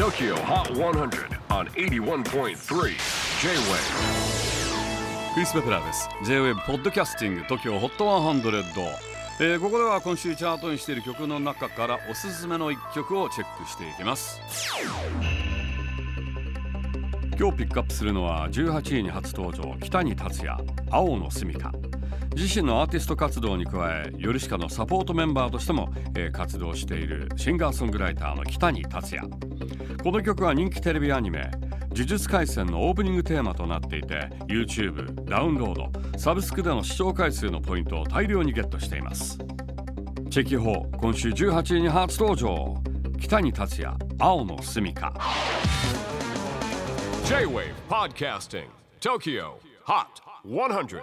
TOKYO HOT 100 on 81.3 J-WAVE クリス・ベプラーです。J-WAVE ポッドキャスティング TOKYO HOT 100、えー、ここでは今週チャートにしている曲の中からおすすめの一曲をチェックしていきます。今日ピックアップするのは18位に初登場北に達也青の住処自身のアーティスト活動に加えヨルシカのサポートメンバーとしても、えー、活動しているシンガーソングライターの北に達也。この曲は人気テレビアニメ「呪術廻戦」のオープニングテーマとなっていて YouTube ダウンロードサブスクでの視聴回数のポイントを大量にゲットしています。チェキホー今週18位に初登場。北に達也青の住処 J-WAVE PODCASTING TOKYO HOT 100